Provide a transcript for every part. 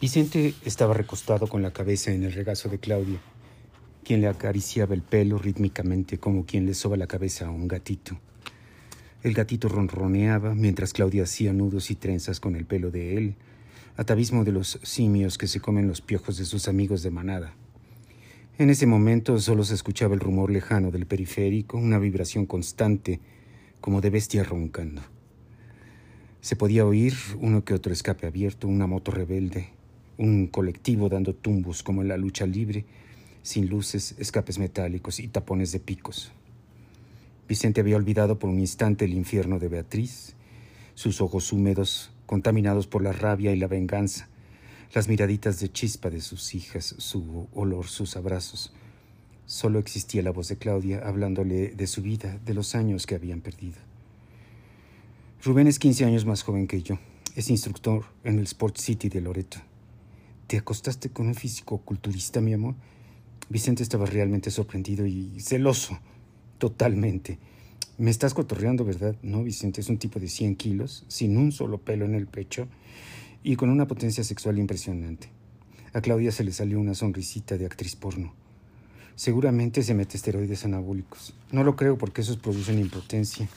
Vicente estaba recostado con la cabeza en el regazo de Claudia, quien le acariciaba el pelo rítmicamente como quien le soba la cabeza a un gatito. El gatito ronroneaba mientras Claudia hacía nudos y trenzas con el pelo de él, atavismo de los simios que se comen los piojos de sus amigos de manada. En ese momento solo se escuchaba el rumor lejano del periférico, una vibración constante, como de bestia roncando. Se podía oír uno que otro escape abierto, una moto rebelde, un colectivo dando tumbos como en la lucha libre, sin luces, escapes metálicos y tapones de picos. Vicente había olvidado por un instante el infierno de Beatriz, sus ojos húmedos, contaminados por la rabia y la venganza, las miraditas de chispa de sus hijas, su olor, sus abrazos. Solo existía la voz de Claudia hablándole de su vida, de los años que habían perdido. Rubén es 15 años más joven que yo. Es instructor en el Sport City de Loreto. ¿Te acostaste con un físico culturista, mi amor? Vicente estaba realmente sorprendido y celoso. Totalmente. Me estás cotorreando, ¿verdad? No, Vicente es un tipo de 100 kilos, sin un solo pelo en el pecho y con una potencia sexual impresionante. A Claudia se le salió una sonrisita de actriz porno. Seguramente se mete esteroides anabólicos. No lo creo porque esos producen impotencia.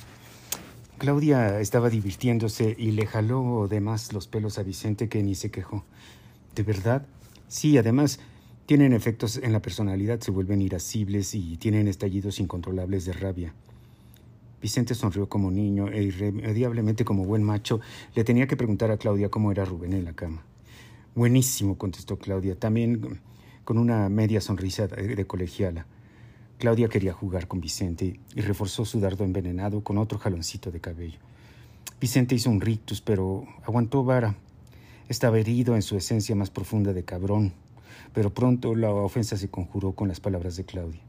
Claudia estaba divirtiéndose y le jaló de más los pelos a Vicente que ni se quejó. ¿De verdad? Sí, además, tienen efectos en la personalidad, se vuelven irascibles y tienen estallidos incontrolables de rabia. Vicente sonrió como niño e irremediablemente como buen macho le tenía que preguntar a Claudia cómo era Rubén en la cama. Buenísimo, contestó Claudia, también con una media sonrisa de colegiala. Claudia quería jugar con Vicente y reforzó su dardo envenenado con otro jaloncito de cabello. Vicente hizo un rictus, pero aguantó vara. Estaba herido en su esencia más profunda de cabrón, pero pronto la ofensa se conjuró con las palabras de Claudia.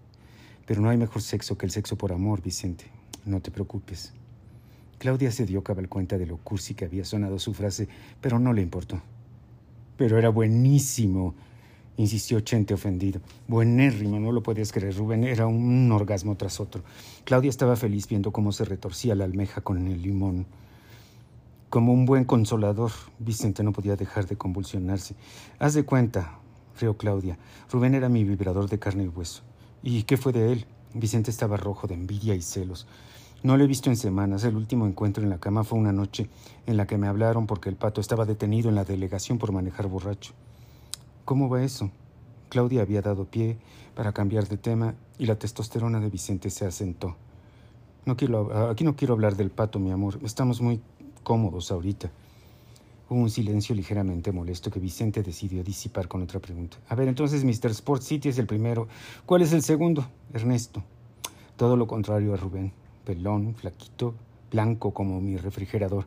Pero no hay mejor sexo que el sexo por amor, Vicente. No te preocupes. Claudia se dio cabal cuenta de lo cursi que había sonado su frase, pero no le importó. Pero era buenísimo, insistió Chente ofendido. Buenérrimo, no lo podías creer, Rubén. Era un orgasmo tras otro. Claudia estaba feliz viendo cómo se retorcía la almeja con el limón. Como un buen consolador, Vicente no podía dejar de convulsionarse. Haz de cuenta, rió Claudia. Rubén era mi vibrador de carne y hueso. ¿Y qué fue de él? Vicente estaba rojo de envidia y celos. No lo he visto en semanas. El último encuentro en la cama fue una noche en la que me hablaron porque el pato estaba detenido en la delegación por manejar borracho. ¿Cómo va eso? Claudia había dado pie para cambiar de tema y la testosterona de Vicente se asentó. No quiero, aquí no quiero hablar del pato, mi amor. Estamos muy cómodos ahorita. Hubo un silencio ligeramente molesto que Vicente decidió disipar con otra pregunta. A ver, entonces Mr. Sport City es el primero. ¿Cuál es el segundo? Ernesto. Todo lo contrario a Rubén. Pelón, flaquito, blanco como mi refrigerador.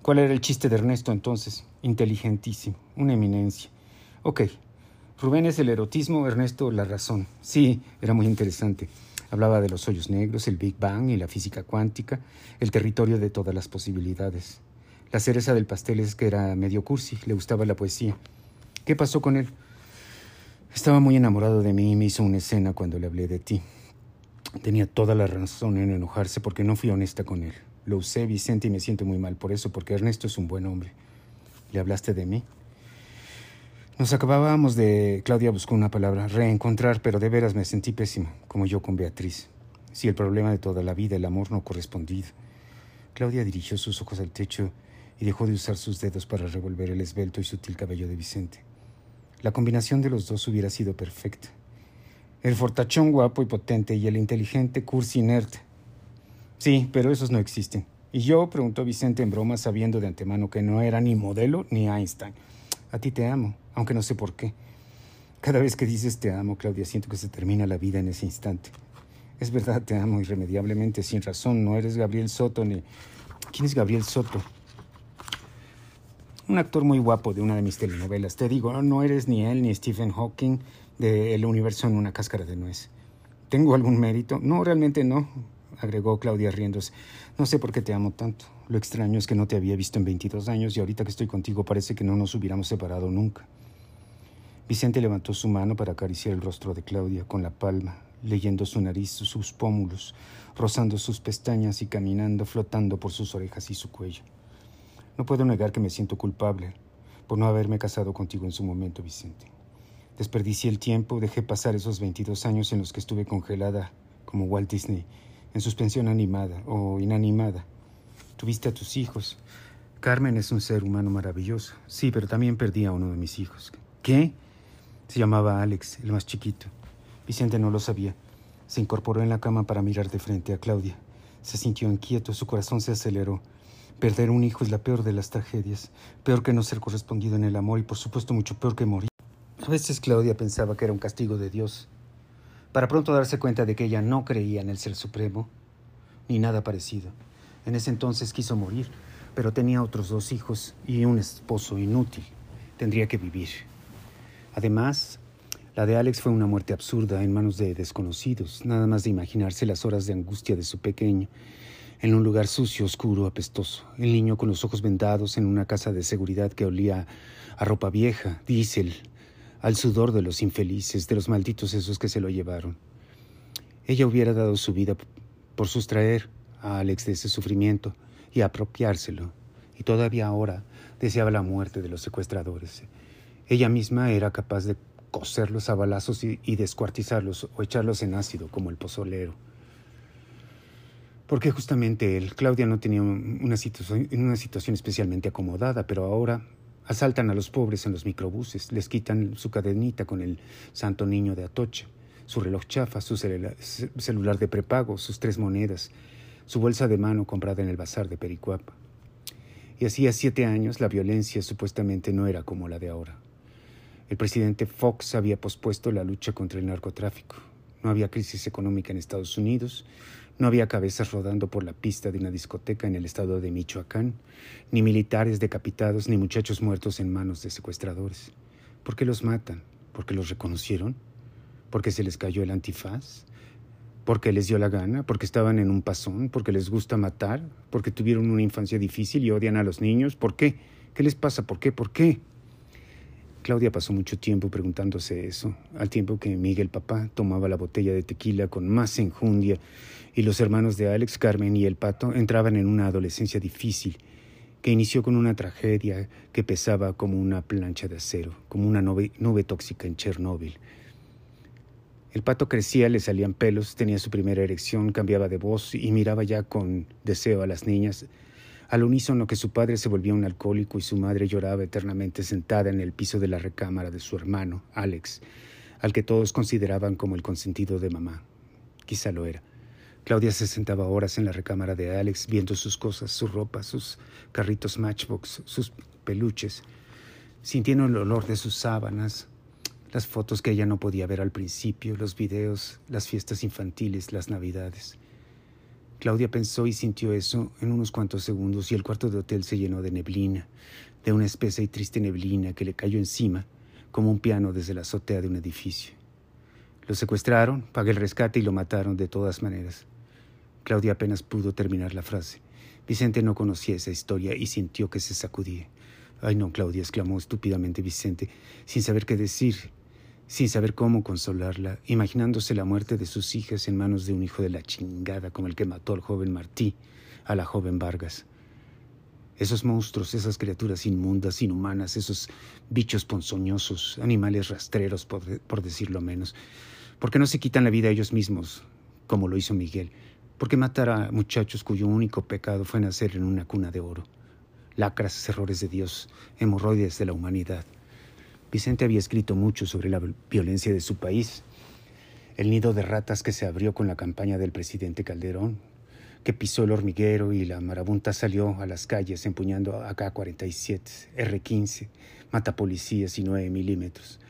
¿Cuál era el chiste de Ernesto entonces? Inteligentísimo, una eminencia. Ok, Rubén es el erotismo, Ernesto la razón. Sí, era muy interesante. Hablaba de los hoyos negros, el Big Bang y la física cuántica, el territorio de todas las posibilidades. La cereza del pastel es que era medio cursi, le gustaba la poesía. ¿Qué pasó con él? Estaba muy enamorado de mí y me hizo una escena cuando le hablé de ti. Tenía toda la razón en enojarse porque no fui honesta con él. Lo usé, Vicente, y me siento muy mal por eso, porque Ernesto es un buen hombre. ¿Le hablaste de mí? Nos acabábamos de... Claudia buscó una palabra, reencontrar, pero de veras me sentí pésimo, como yo con Beatriz. Si el problema de toda la vida, el amor no correspondido. Claudia dirigió sus ojos al techo y dejó de usar sus dedos para revolver el esbelto y sutil cabello de Vicente. La combinación de los dos hubiera sido perfecta. El fortachón guapo y potente y el inteligente cursi inerte. Sí, pero esos no existen. ¿Y yo? preguntó Vicente en broma, sabiendo de antemano que no era ni modelo ni Einstein. A ti te amo, aunque no sé por qué. Cada vez que dices te amo, Claudia, siento que se termina la vida en ese instante. Es verdad, te amo irremediablemente, sin razón. No eres Gabriel Soto ni... ¿Quién es Gabriel Soto? Un actor muy guapo de una de mis telenovelas. Te digo, no eres ni él ni Stephen Hawking de El universo en una cáscara de nuez. ¿Tengo algún mérito? No, realmente no, agregó Claudia riéndose. No sé por qué te amo tanto. Lo extraño es que no te había visto en 22 años y ahorita que estoy contigo parece que no nos hubiéramos separado nunca. Vicente levantó su mano para acariciar el rostro de Claudia con la palma, leyendo su nariz, sus pómulos, rozando sus pestañas y caminando, flotando por sus orejas y su cuello. No puedo negar que me siento culpable. por no haberme casado contigo en su momento, Vicente. Desperdicié el tiempo, dejé pasar esos 22 años en los que estuve congelada como Walt Disney, en suspensión animada o inanimada. Tuviste a tus hijos. Carmen es un ser humano maravilloso. Sí, pero también perdí a uno de mis hijos. ¿Qué? Se llamaba Alex, el más chiquito. Vicente no lo sabía. Se incorporó en la cama para mirar de frente a Claudia. Se sintió inquieto, su corazón se aceleró. Perder un hijo es la peor de las tragedias, peor que no ser correspondido en el amor y por supuesto mucho peor que morir. A veces Claudia pensaba que era un castigo de Dios, para pronto darse cuenta de que ella no creía en el Ser Supremo, ni nada parecido. En ese entonces quiso morir, pero tenía otros dos hijos y un esposo inútil. Tendría que vivir. Además, la de Alex fue una muerte absurda en manos de desconocidos, nada más de imaginarse las horas de angustia de su pequeño, en un lugar sucio, oscuro, apestoso, el niño con los ojos vendados en una casa de seguridad que olía a ropa vieja, diésel, al sudor de los infelices, de los malditos esos que se lo llevaron. Ella hubiera dado su vida por sustraer a Alex de ese sufrimiento y apropiárselo, y todavía ahora deseaba la muerte de los secuestradores. Ella misma era capaz de coserlos a balazos y, descuartizarlos o echarlos en ácido como el pozolero. Porque justamente él, Claudia no tenía una situación, una situación especialmente acomodada, pero ahora asaltan a los pobres en los microbuses, les quitan su cadenita con el santo niño de Atocha, su reloj chafa, su celular de prepago, sus tres monedas, su bolsa de mano comprada en el bazar de Pericuapa. Y hacía siete años la violencia supuestamente no era como la de ahora. El presidente Fox había pospuesto la lucha contra el narcotráfico. No había crisis económica en Estados Unidos, no había cabezas rodando por la pista de una discoteca en el estado de Michoacán, ni militares decapitados, ni muchachos muertos en manos de secuestradores. ¿Por qué los matan? ¿Porque los reconocieron? ¿Porque se les cayó el antifaz? ¿Porque les dio la gana? ¿Porque estaban en un pasón? ¿Porque les gusta matar? ¿Porque tuvieron una infancia difícil y odian a los niños? ¿Por qué? ¿Qué les pasa? ¿Por qué? ¿Por qué? Claudia pasó mucho tiempo preguntándose eso, al tiempo que Miguel papá tomaba la botella de tequila con más enjundia y los hermanos de Alex, Carmen y el pato entraban en una adolescencia difícil que inició con una tragedia que pesaba como una plancha de acero, como una nube, nube tóxica en Chernóbil. El pato crecía, le salían pelos, tenía su primera erección, cambiaba de voz y miraba ya con deseo a las niñas al unísono que su padre se volvía un alcohólico y su madre lloraba eternamente sentada en el piso de la recámara de su hermano, Alex, al que todos consideraban como el consentido de mamá. Quizá lo era. Claudia se sentaba horas en la recámara de Alex viendo sus cosas, su ropa, sus carritos Matchbox, sus peluches, sintiendo el olor de sus sábanas, las fotos que ella no podía ver al principio, los videos, las fiestas infantiles, las navidades. Claudia pensó y sintió eso en unos cuantos segundos y el cuarto de hotel se llenó de neblina, de una espesa y triste neblina que le cayó encima como un piano desde la azotea de un edificio. Lo secuestraron, pagué el rescate y lo mataron de todas maneras. Claudia apenas pudo terminar la frase. Vicente no conocía esa historia y sintió que se sacudía. Ay no, Claudia, exclamó estúpidamente Vicente, sin saber qué decir sin saber cómo consolarla, imaginándose la muerte de sus hijas en manos de un hijo de la chingada como el que mató al joven Martí, a la joven Vargas. Esos monstruos, esas criaturas inmundas, inhumanas, esos bichos ponzoñosos, animales rastreros, por, por decirlo menos, ¿por qué no se quitan la vida ellos mismos, como lo hizo Miguel? ¿Por qué matar a muchachos cuyo único pecado fue nacer en una cuna de oro? Lacras, errores de Dios, hemorroides de la humanidad. Vicente había escrito mucho sobre la violencia de su país, el nido de ratas que se abrió con la campaña del presidente Calderón, que pisó el hormiguero y la marabunta salió a las calles empuñando AK-47, R-15, matapolicías y 9 milímetros.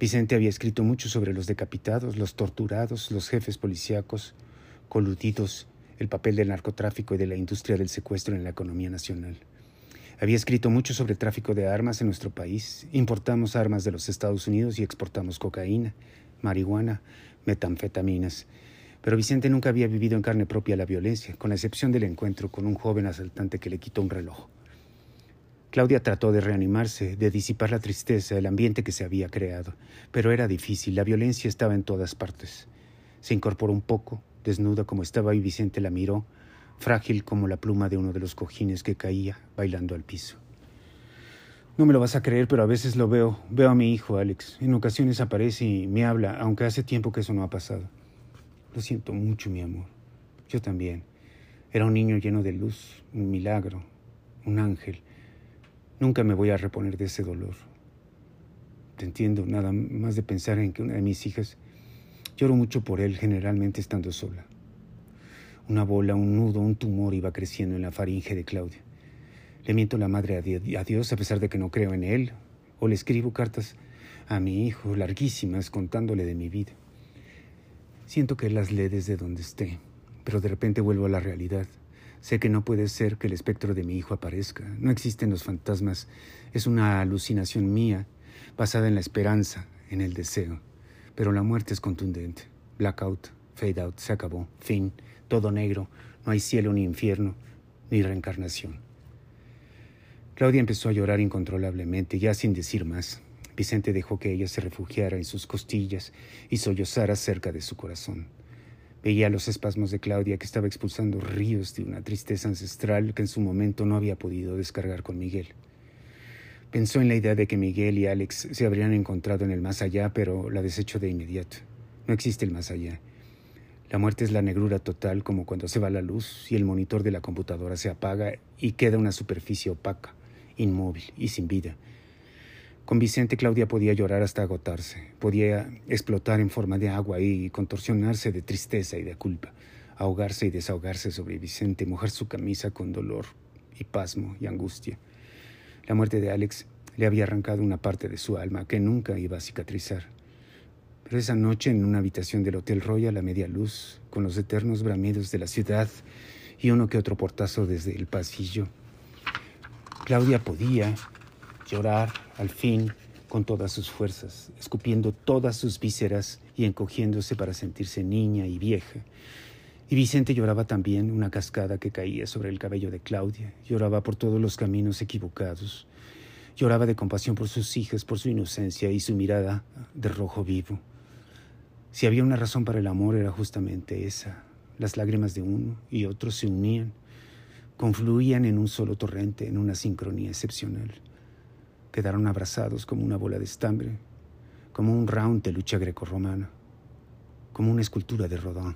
Vicente había escrito mucho sobre los decapitados, los torturados, los jefes policíacos, coludidos, el papel del narcotráfico y de la industria del secuestro en la economía nacional. Había escrito mucho sobre tráfico de armas en nuestro país. Importamos armas de los Estados Unidos y exportamos cocaína, marihuana, metanfetaminas. Pero Vicente nunca había vivido en carne propia la violencia, con la excepción del encuentro con un joven asaltante que le quitó un reloj. Claudia trató de reanimarse, de disipar la tristeza, el ambiente que se había creado, pero era difícil, la violencia estaba en todas partes. Se incorporó un poco, desnuda como estaba y Vicente la miró, frágil como la pluma de uno de los cojines que caía bailando al piso. No me lo vas a creer, pero a veces lo veo. Veo a mi hijo, Alex. En ocasiones aparece y me habla, aunque hace tiempo que eso no ha pasado. Lo siento mucho, mi amor. Yo también. Era un niño lleno de luz, un milagro, un ángel. Nunca me voy a reponer de ese dolor. Te entiendo, nada más de pensar en que una de mis hijas... Lloro mucho por él, generalmente estando sola. Una bola, un nudo, un tumor iba creciendo en la faringe de Claudia. Le miento la madre a Dios a pesar de que no creo en Él, o le escribo cartas a mi hijo larguísimas contándole de mi vida. Siento que las lee desde donde esté, pero de repente vuelvo a la realidad. Sé que no puede ser que el espectro de mi hijo aparezca. No existen los fantasmas. Es una alucinación mía, basada en la esperanza, en el deseo. Pero la muerte es contundente. Blackout, fade out, se acabó, fin, todo negro, no hay cielo ni infierno, ni reencarnación. Claudia empezó a llorar incontrolablemente, ya sin decir más. Vicente dejó que ella se refugiara en sus costillas y sollozara cerca de su corazón. Veía los espasmos de Claudia que estaba expulsando ríos de una tristeza ancestral que en su momento no había podido descargar con Miguel. Pensó en la idea de que Miguel y Alex se habrían encontrado en el más allá, pero la desechó de inmediato. No existe el más allá. La muerte es la negrura total, como cuando se va la luz y el monitor de la computadora se apaga y queda una superficie opaca inmóvil y sin vida. Con Vicente Claudia podía llorar hasta agotarse, podía explotar en forma de agua y contorsionarse de tristeza y de culpa, ahogarse y desahogarse sobre Vicente, mojar su camisa con dolor y pasmo y angustia. La muerte de Alex le había arrancado una parte de su alma que nunca iba a cicatrizar. Pero esa noche en una habitación del Hotel Royal a media luz, con los eternos bramidos de la ciudad y uno que otro portazo desde el pasillo, Claudia podía llorar al fin con todas sus fuerzas, escupiendo todas sus vísceras y encogiéndose para sentirse niña y vieja. Y Vicente lloraba también, una cascada que caía sobre el cabello de Claudia, lloraba por todos los caminos equivocados, lloraba de compasión por sus hijas, por su inocencia y su mirada de rojo vivo. Si había una razón para el amor era justamente esa. Las lágrimas de uno y otro se unían confluían en un solo torrente, en una sincronía excepcional. Quedaron abrazados como una bola de estambre, como un round de lucha grecorromana, como una escultura de Rodin.